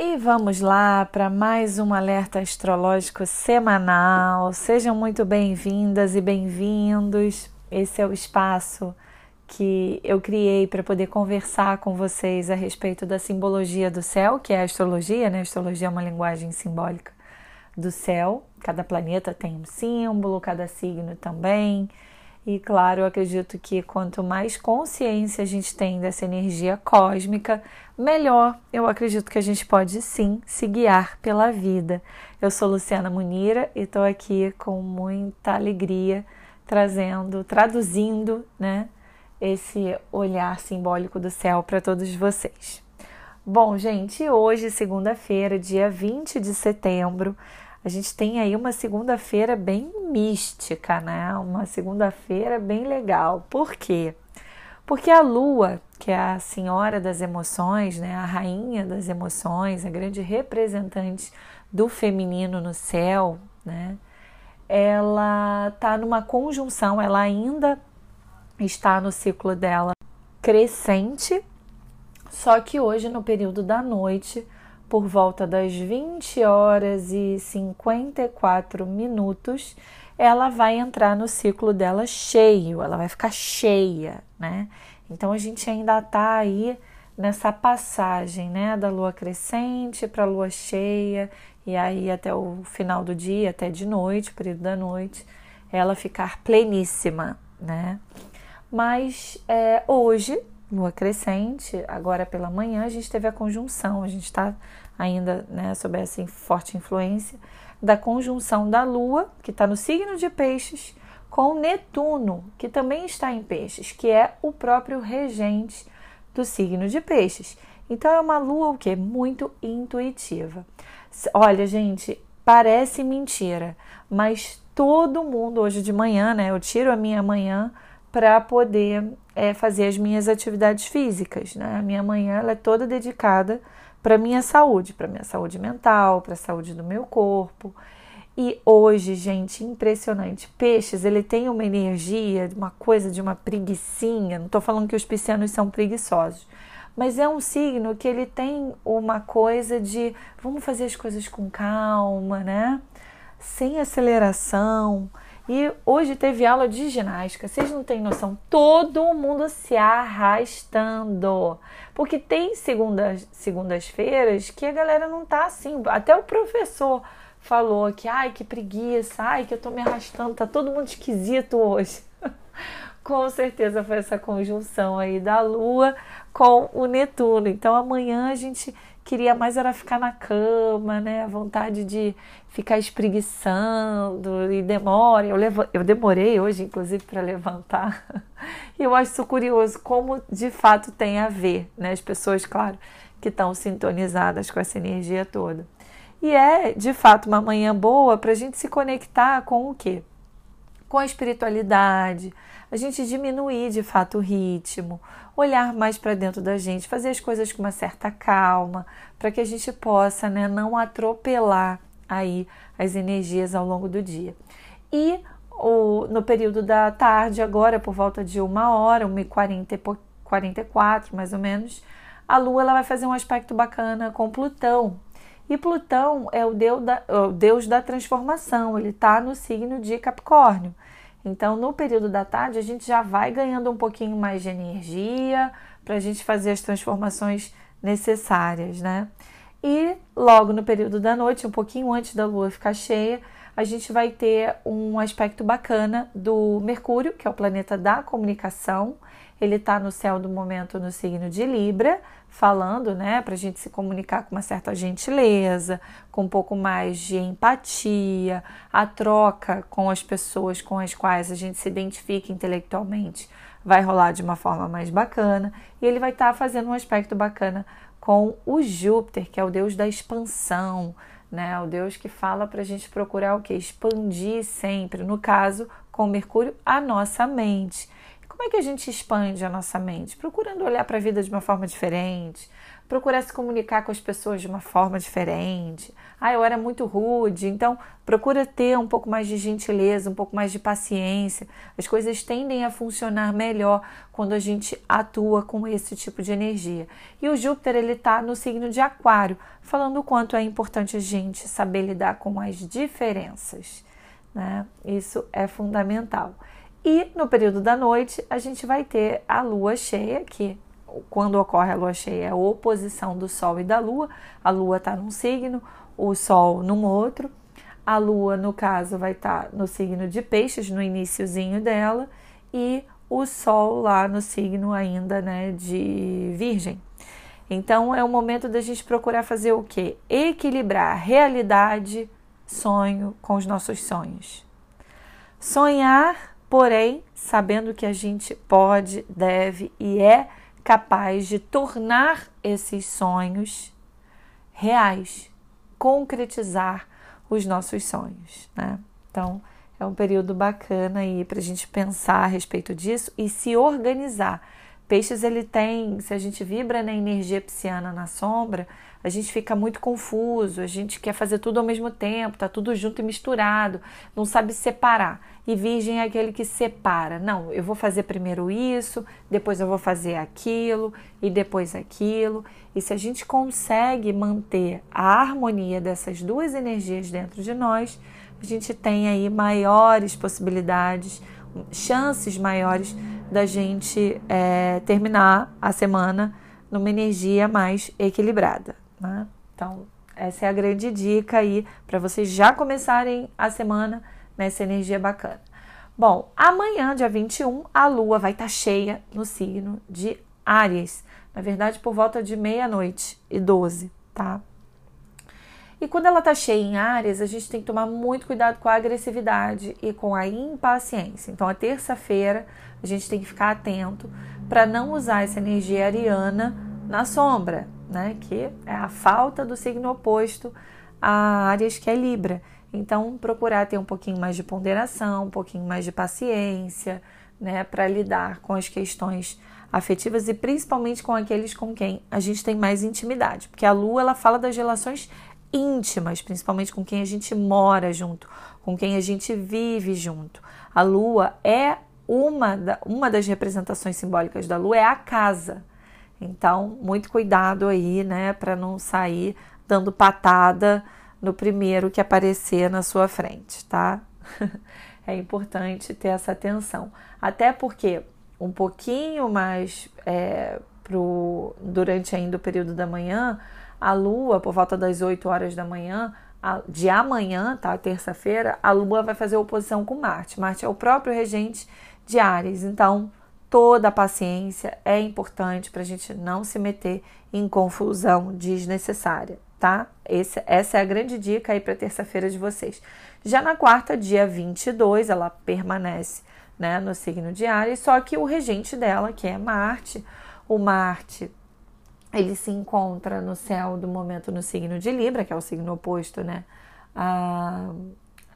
E vamos lá para mais um alerta astrológico semanal. Sejam muito bem-vindas e bem-vindos. Esse é o espaço que eu criei para poder conversar com vocês a respeito da simbologia do céu, que é a astrologia, né? A astrologia é uma linguagem simbólica do céu. Cada planeta tem um símbolo, cada signo também. E claro, eu acredito que quanto mais consciência a gente tem dessa energia cósmica, melhor eu acredito que a gente pode sim se guiar pela vida. Eu sou Luciana Munira e estou aqui com muita alegria trazendo, traduzindo, né, esse olhar simbólico do céu para todos vocês. Bom, gente, hoje, segunda-feira, dia 20 de setembro, a gente tem aí uma segunda-feira bem mística, né? Uma segunda-feira bem legal. Por quê? Porque a lua, que é a senhora das emoções, né? A rainha das emoções, a grande representante do feminino no céu, né? Ela tá numa conjunção, ela ainda está no ciclo dela crescente, só que hoje, no período da noite, por volta das 20 horas e 54 minutos, ela vai entrar no ciclo dela cheio, ela vai ficar cheia, né? Então a gente ainda tá aí nessa passagem, né, da lua crescente para a lua cheia e aí até o final do dia, até de noite, período da noite, ela ficar pleníssima, né? Mas é, hoje, lua crescente, agora pela manhã, a gente teve a conjunção, a gente está ainda né, sob essa forte influência da conjunção da lua, que está no signo de peixes, com Netuno, que também está em peixes, que é o próprio regente do signo de peixes. Então é uma lua o que? Muito intuitiva. Olha, gente, parece mentira, mas todo mundo hoje de manhã, né? Eu tiro a minha manhã para poder é, fazer as minhas atividades físicas. Né? A minha manhã ela é toda dedicada para minha saúde, para minha saúde mental, para a saúde do meu corpo. E hoje, gente, impressionante. Peixes, ele tem uma energia, uma coisa de uma preguiçinha. Não estou falando que os piscianos são preguiçosos, mas é um signo que ele tem uma coisa de vamos fazer as coisas com calma, né? Sem aceleração. E hoje teve aula de ginástica. Vocês não têm noção, todo mundo se arrastando. Porque tem segundas, segundas-feiras que a galera não tá assim. Até o professor falou que, ai, que preguiça, ai, que eu tô me arrastando, tá todo mundo esquisito hoje. com certeza foi essa conjunção aí da Lua com o Netuno. Então amanhã a gente queria mais era ficar na cama, né? A vontade de ficar espreguiçando e demora. Eu, levo, eu demorei hoje, inclusive, para levantar. E eu acho isso curioso, como de fato tem a ver, né? As pessoas, claro, que estão sintonizadas com essa energia toda. E é, de fato, uma manhã boa para a gente se conectar com o quê? Com a espiritualidade, a gente diminuir de fato o ritmo, olhar mais para dentro da gente, fazer as coisas com uma certa calma, para que a gente possa né, não atropelar aí as energias ao longo do dia. E o, no período da tarde, agora por volta de uma hora, 1h44 mais ou menos, a Lua ela vai fazer um aspecto bacana com Plutão. E Plutão é o deus da, o deus da transformação, ele está no signo de Capricórnio. Então, no período da tarde, a gente já vai ganhando um pouquinho mais de energia para a gente fazer as transformações necessárias, né? E logo no período da noite, um pouquinho antes da lua ficar cheia, a gente vai ter um aspecto bacana do Mercúrio, que é o planeta da comunicação. Ele está no céu do momento no signo de Libra, falando, né, para a gente se comunicar com uma certa gentileza, com um pouco mais de empatia, a troca com as pessoas com as quais a gente se identifica intelectualmente vai rolar de uma forma mais bacana e ele vai estar tá fazendo um aspecto bacana com o Júpiter, que é o deus da expansão, né? O deus que fala para a gente procurar o que? Expandir sempre. No caso, com Mercúrio, a nossa mente. Como é que a gente expande a nossa mente? Procurando olhar para a vida de uma forma diferente, procurar se comunicar com as pessoas de uma forma diferente. Ah, eu era muito rude, então procura ter um pouco mais de gentileza, um pouco mais de paciência. As coisas tendem a funcionar melhor quando a gente atua com esse tipo de energia. E o Júpiter ele está no signo de Aquário, falando o quanto é importante a gente saber lidar com as diferenças. Né? Isso é fundamental. E no período da noite a gente vai ter a lua cheia, que quando ocorre a lua cheia é a oposição do Sol e da Lua. A Lua está num signo, o Sol num outro. A Lua, no caso, vai estar tá no signo de Peixes, no iníciozinho dela, e o Sol lá no signo ainda né, de Virgem. Então é o momento da gente procurar fazer o quê? Equilibrar realidade, sonho com os nossos sonhos. Sonhar, porém, sabendo que a gente pode, deve e é capaz de tornar esses sonhos reais, concretizar os nossos sonhos, né? Então, é um período bacana aí para a gente pensar a respeito disso e se organizar. Peixes, ele tem, se a gente vibra na energia pisciana na sombra, a gente fica muito confuso, a gente quer fazer tudo ao mesmo tempo, tá tudo junto e misturado, não sabe separar. E virgem é aquele que separa. Não, eu vou fazer primeiro isso, depois eu vou fazer aquilo e depois aquilo. E se a gente consegue manter a harmonia dessas duas energias dentro de nós, a gente tem aí maiores possibilidades, chances maiores da gente é, terminar a semana numa energia mais equilibrada. Né? Então, essa é a grande dica aí para vocês já começarem a semana nessa energia bacana. Bom, amanhã, dia 21, a lua vai estar tá cheia no signo de Áries. Na verdade, por volta de meia-noite e 12, tá? E quando ela tá cheia em Áries, a gente tem que tomar muito cuidado com a agressividade e com a impaciência. Então, a terça-feira, a gente tem que ficar atento para não usar essa energia ariana na sombra, né? Que é a falta do signo oposto a Áries, que é Libra. Então, procurar ter um pouquinho mais de ponderação, um pouquinho mais de paciência, né, para lidar com as questões afetivas e principalmente com aqueles com quem a gente tem mais intimidade, porque a lua ela fala das relações íntimas, principalmente com quem a gente mora junto, com quem a gente vive junto. A lua é uma, da, uma das representações simbólicas da lua é a casa. Então, muito cuidado aí, né, para não sair dando patada no primeiro que aparecer na sua frente, tá? é importante ter essa atenção. Até porque um pouquinho mais é, pro, durante ainda o período da manhã, a Lua, por volta das 8 horas da manhã, a, de amanhã, tá? Terça-feira, a Lua vai fazer oposição com Marte. Marte é o próprio regente de Ares. Então, toda a paciência é importante para a gente não se meter em confusão desnecessária, tá? Esse, essa é a grande dica aí para terça-feira de vocês. Já na quarta, dia 22, ela permanece né, no signo de Ares, só que o regente dela, que é Marte, o Marte ele se encontra no céu do momento no signo de Libra, que é o signo oposto, né? A,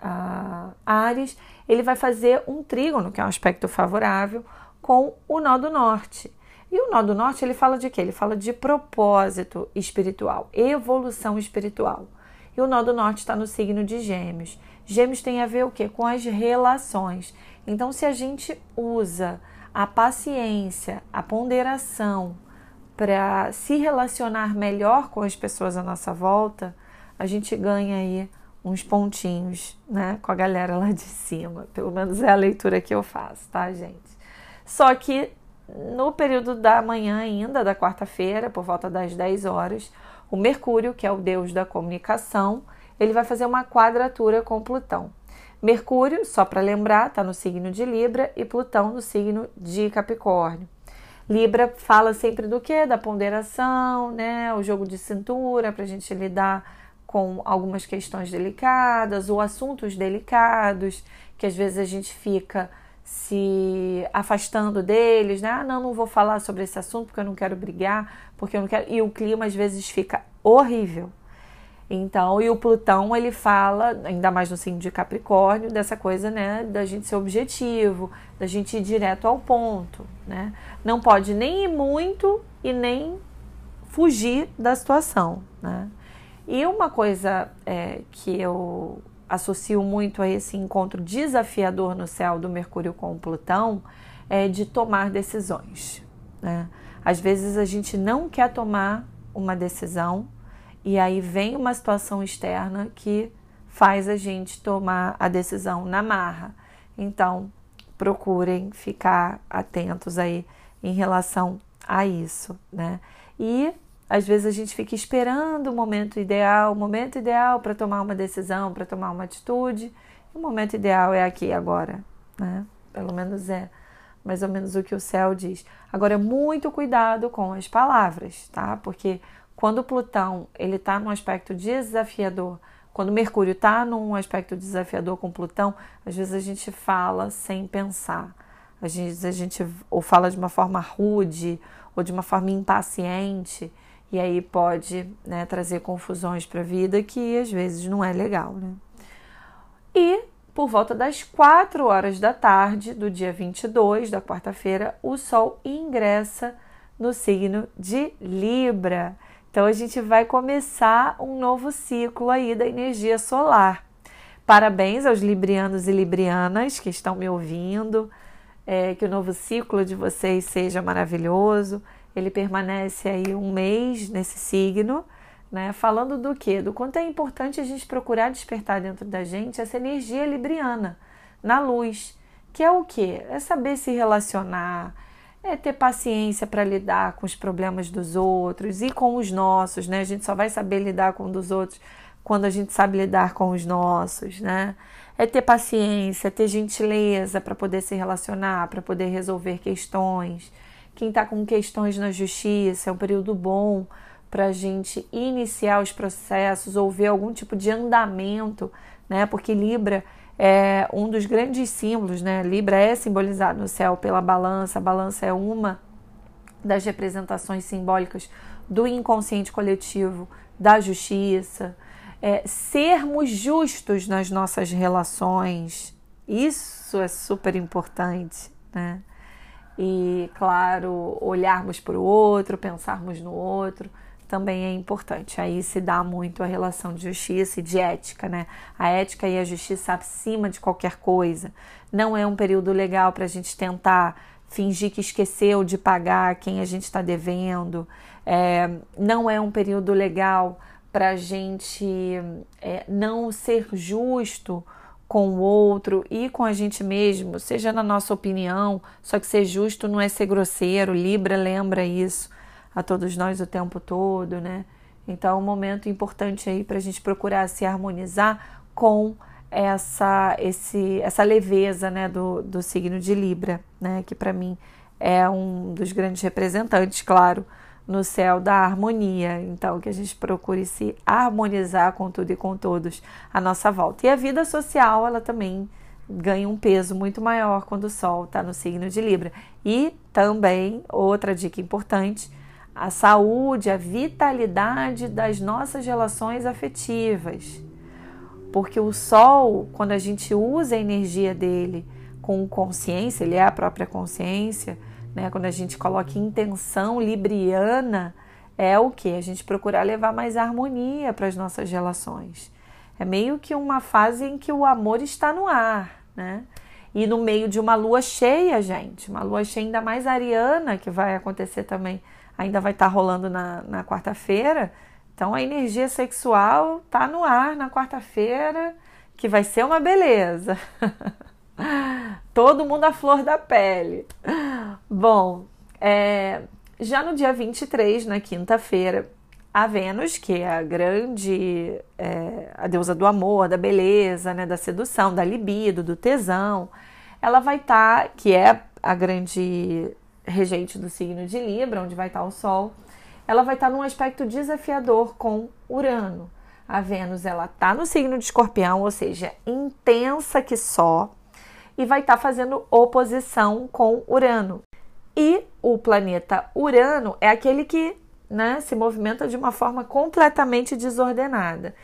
a Ares, ele vai fazer um trígono, que é um aspecto favorável, com o nó do norte. E o nó do norte, ele fala de quê? Ele fala de propósito espiritual, evolução espiritual. E o nó do norte está no signo de Gêmeos. Gêmeos tem a ver o quê? Com as relações. Então, se a gente usa a paciência, a ponderação, para se relacionar melhor com as pessoas à nossa volta, a gente ganha aí uns pontinhos, né, com a galera lá de cima. Pelo menos é a leitura que eu faço, tá, gente? Só que no período da manhã ainda, da quarta-feira, por volta das 10 horas, o Mercúrio, que é o deus da comunicação, ele vai fazer uma quadratura com Plutão. Mercúrio, só para lembrar, está no signo de Libra e Plutão no signo de Capricórnio. Libra fala sempre do que? Da ponderação, né? O jogo de cintura para a gente lidar com algumas questões delicadas ou assuntos delicados que às vezes a gente fica se afastando deles, né? Ah, não, não vou falar sobre esse assunto porque eu não quero brigar, porque eu não quero. E o clima às vezes fica horrível. Então, e o Plutão, ele fala, ainda mais no signo de Capricórnio, dessa coisa, né, da gente ser objetivo, da gente ir direto ao ponto, né? Não pode nem ir muito e nem fugir da situação, né? E uma coisa é, que eu associo muito a esse encontro desafiador no céu do Mercúrio com Plutão é de tomar decisões. Né? Às vezes a gente não quer tomar uma decisão e aí vem uma situação externa que faz a gente tomar a decisão na marra. Então, procurem ficar atentos aí em relação a isso, né? E às vezes a gente fica esperando o momento ideal, o momento ideal para tomar uma decisão, para tomar uma atitude. O momento ideal é aqui agora, né? Pelo menos é mais ou menos o que o céu diz. Agora, muito cuidado com as palavras, tá? Porque quando Plutão ele está num aspecto desafiador, quando Mercúrio está num aspecto desafiador com Plutão, às vezes a gente fala sem pensar. Às vezes a gente ou fala de uma forma rude ou de uma forma impaciente e aí pode né, trazer confusões para a vida que às vezes não é legal, né? E por volta das 4 horas da tarde do dia 22 da quarta-feira, o Sol ingressa no signo de Libra. Então a gente vai começar um novo ciclo aí da energia solar. Parabéns aos librianos e librianas que estão me ouvindo. É, que o novo ciclo de vocês seja maravilhoso. Ele permanece aí um mês nesse signo né? Falando do que? Do quanto é importante a gente procurar despertar dentro da gente essa energia libriana na luz, que é o que? É saber se relacionar, é ter paciência para lidar com os problemas dos outros e com os nossos, né? A gente só vai saber lidar com os dos outros quando a gente sabe lidar com os nossos, né? É ter paciência, ter gentileza para poder se relacionar, para poder resolver questões. Quem está com questões na justiça é um período bom para a gente iniciar os processos ou ver algum tipo de andamento, né? Porque Libra é um dos grandes símbolos, né? Libra é simbolizado no céu pela balança, a balança é uma das representações simbólicas do inconsciente coletivo, da justiça, é, sermos justos nas nossas relações, isso é super importante, né? E, claro, olharmos para o outro, pensarmos no outro, também é importante. Aí se dá muito a relação de justiça e de ética, né? A ética e a justiça acima de qualquer coisa. Não é um período legal para a gente tentar fingir que esqueceu de pagar quem a gente está devendo. É, não é um período legal para a gente é, não ser justo com o outro e com a gente mesmo, seja na nossa opinião, só que ser justo não é ser grosseiro. Libra lembra isso a todos nós o tempo todo, né? Então é um momento importante aí para a gente procurar se harmonizar com essa, esse, essa leveza né, do, do signo de Libra, né? Que para mim é um dos grandes representantes, claro, no céu da harmonia. Então, que a gente procure se harmonizar com tudo e com todos à nossa volta. E a vida social, ela também ganha um peso muito maior quando o Sol está no signo de Libra. E também, outra dica importante, a saúde, a vitalidade das nossas relações afetivas. Porque o sol, quando a gente usa a energia dele com consciência, ele é a própria consciência, né? Quando a gente coloca intenção libriana, é o que? A gente procurar levar mais harmonia para as nossas relações. É meio que uma fase em que o amor está no ar, né? E no meio de uma lua cheia, gente, uma lua cheia ainda mais ariana, que vai acontecer também ainda vai estar tá rolando na, na quarta-feira. Então a energia sexual tá no ar na quarta-feira, que vai ser uma beleza. Todo mundo à flor da pele. Bom, é, já no dia 23, na quinta-feira, a Vênus, que é a grande, é, a deusa do amor, da beleza, né, da sedução, da libido, do tesão, ela vai estar, tá, que é a grande regente do signo de Libra, onde vai estar o Sol, ela vai estar num aspecto desafiador com Urano. A Vênus ela está no signo de Escorpião, ou seja, intensa que só, e vai estar fazendo oposição com Urano. E o planeta Urano é aquele que né, se movimenta de uma forma completamente desordenada.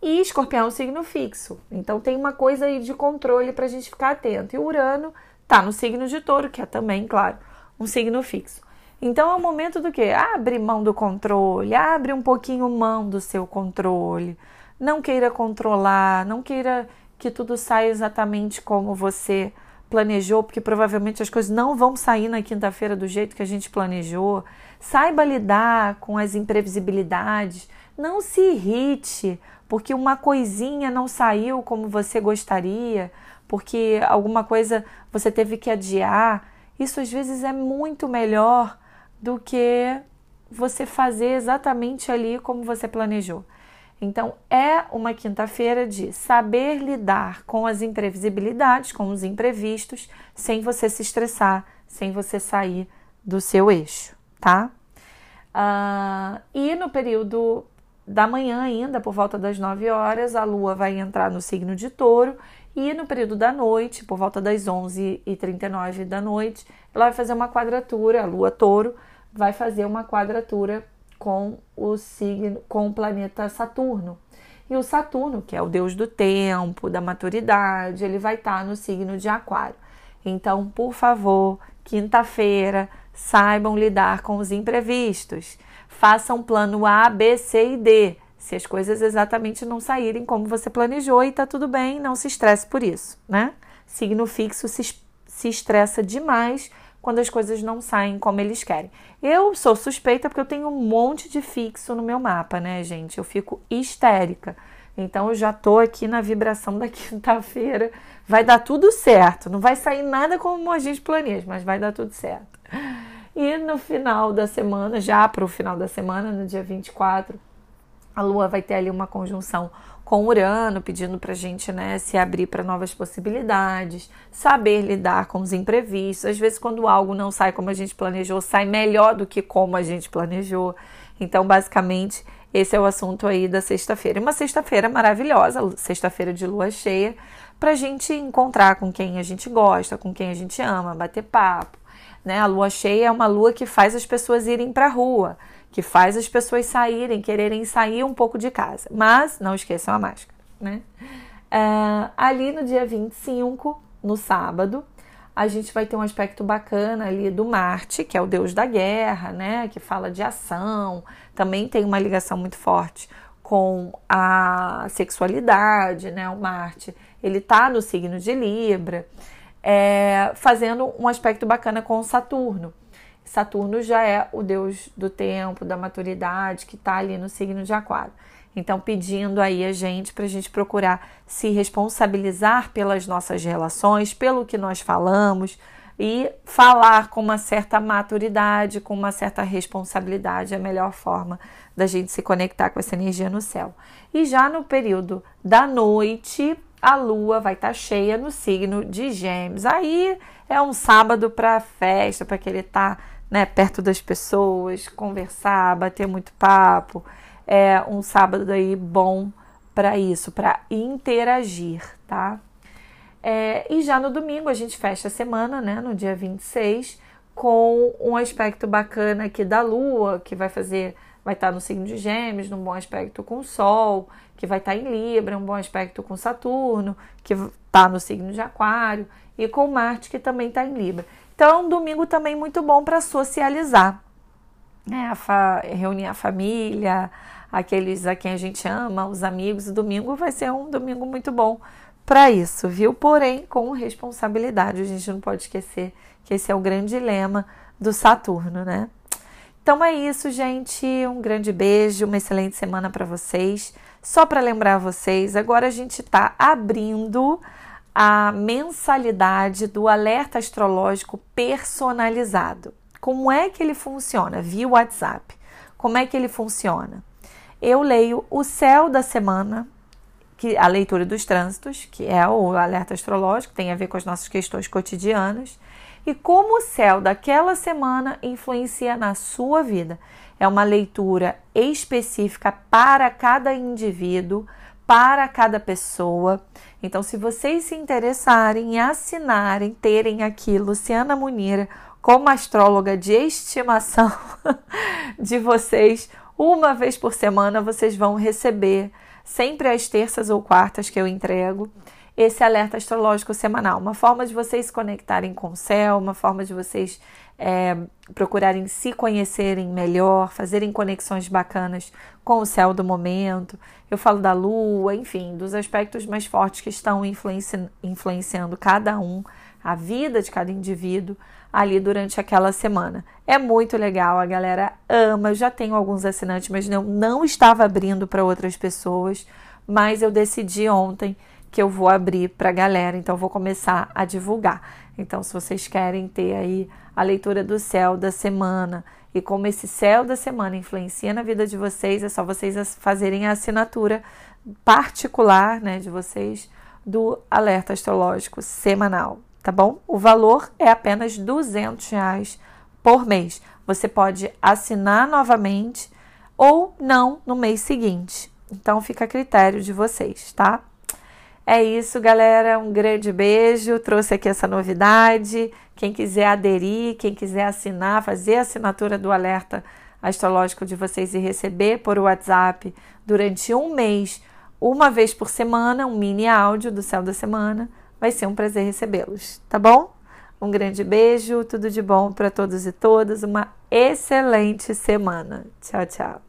E Escorpião é um signo fixo, então tem uma coisa aí de controle para a gente ficar atento. E Urano está no signo de Touro, que é também, claro, um signo fixo. Então é o momento do que? Abre mão do controle, abre um pouquinho mão do seu controle. Não queira controlar, não queira que tudo saia exatamente como você planejou, porque provavelmente as coisas não vão sair na quinta-feira do jeito que a gente planejou. Saiba lidar com as imprevisibilidades. Não se irrite porque uma coisinha não saiu como você gostaria, porque alguma coisa você teve que adiar. Isso às vezes é muito melhor do que você fazer exatamente ali como você planejou. Então, é uma quinta-feira de saber lidar com as imprevisibilidades, com os imprevistos, sem você se estressar, sem você sair do seu eixo, tá? Uh, e no período da manhã, ainda por volta das 9 horas, a lua vai entrar no signo de touro. E no período da noite, por volta das 11h39 da noite, ela vai fazer uma quadratura, a lua touro vai fazer uma quadratura com o signo, com o planeta Saturno. E o Saturno, que é o deus do tempo, da maturidade, ele vai estar no signo de Aquário. Então, por favor, quinta-feira, saibam lidar com os imprevistos. Façam plano A, B, C e D. Se as coisas exatamente não saírem como você planejou e tá tudo bem, não se estresse por isso, né? Signo fixo se, se estressa demais quando as coisas não saem como eles querem. Eu sou suspeita porque eu tenho um monte de fixo no meu mapa, né, gente? Eu fico histérica. Então eu já tô aqui na vibração da quinta-feira. Vai dar tudo certo. Não vai sair nada como a gente planeja, mas vai dar tudo certo. E no final da semana, já para o final da semana, no dia 24, a Lua vai ter ali uma conjunção com Urano, pedindo para a gente né, se abrir para novas possibilidades, saber lidar com os imprevistos. Às vezes, quando algo não sai como a gente planejou, sai melhor do que como a gente planejou. Então, basicamente, esse é o assunto aí da sexta-feira. Uma sexta-feira maravilhosa, sexta-feira de lua cheia, para a gente encontrar com quem a gente gosta, com quem a gente ama, bater papo. Né? A lua cheia é uma lua que faz as pessoas irem para a rua que faz as pessoas saírem, quererem sair um pouco de casa. Mas não esqueçam a máscara, né? Uh, ali no dia 25, no sábado, a gente vai ter um aspecto bacana ali do Marte, que é o deus da guerra, né? Que fala de ação, também tem uma ligação muito forte com a sexualidade, né? O Marte, ele tá no signo de Libra, é, fazendo um aspecto bacana com Saturno. Saturno já é o deus do tempo, da maturidade, que está ali no signo de Aquário. Então, pedindo aí a gente para a gente procurar se responsabilizar pelas nossas relações, pelo que nós falamos e falar com uma certa maturidade, com uma certa responsabilidade, é a melhor forma da gente se conectar com essa energia no céu. E já no período da noite, a lua vai estar tá cheia no signo de Gêmeos. Aí é um sábado para festa, para que ele tá né, perto das pessoas, conversar, bater muito papo. É um sábado aí bom para isso, para interagir, tá? É, e já no domingo a gente fecha a semana, né, no dia 26, com um aspecto bacana aqui da Lua, que vai fazer, vai estar tá no signo de Gêmeos, num bom aspecto com o Sol, que vai estar tá em Libra, um bom aspecto com Saturno, que está no signo de Aquário, e com Marte, que também está em Libra. Então, domingo também muito bom para socializar, né? A reunir a família, aqueles a quem a gente ama, os amigos. O domingo vai ser um domingo muito bom para isso, viu? Porém, com responsabilidade. A gente não pode esquecer que esse é o grande lema do Saturno, né? Então é isso, gente. Um grande beijo, uma excelente semana para vocês. Só para lembrar vocês, agora a gente está abrindo a mensalidade do alerta astrológico personalizado. Como é que ele funciona? Via WhatsApp. Como é que ele funciona? Eu leio o céu da semana, que a leitura dos trânsitos, que é o alerta astrológico, tem a ver com as nossas questões cotidianas, e como o céu daquela semana influencia na sua vida. É uma leitura específica para cada indivíduo, para cada pessoa. Então, se vocês se interessarem e assinarem, terem aqui Luciana Munira como astróloga de estimação de vocês, uma vez por semana vocês vão receber, sempre às terças ou quartas que eu entrego, esse alerta astrológico semanal. Uma forma de vocês se conectarem com o céu, uma forma de vocês é, procurarem se conhecerem melhor, fazerem conexões bacanas com o céu do momento. Eu falo da lua, enfim, dos aspectos mais fortes que estão influenci influenciando cada um, a vida de cada indivíduo ali durante aquela semana. É muito legal, a galera ama. Eu já tenho alguns assinantes, mas não, não estava abrindo para outras pessoas. Mas eu decidi ontem que eu vou abrir para a galera, então vou começar a divulgar. Então, se vocês querem ter aí a leitura do céu da semana e como esse céu da semana influencia na vida de vocês, é só vocês fazerem a assinatura particular, né, de vocês do alerta astrológico semanal tá bom? O valor é apenas 200 reais por mês. Você pode assinar novamente ou não no mês seguinte. Então fica a critério de vocês, tá? É isso, galera. Um grande beijo. Trouxe aqui essa novidade. Quem quiser aderir, quem quiser assinar, fazer a assinatura do alerta astrológico de vocês e receber por WhatsApp durante um mês, uma vez por semana, um mini áudio do céu da semana Vai ser um prazer recebê-los, tá bom? Um grande beijo, tudo de bom para todos e todas, uma excelente semana. Tchau, tchau.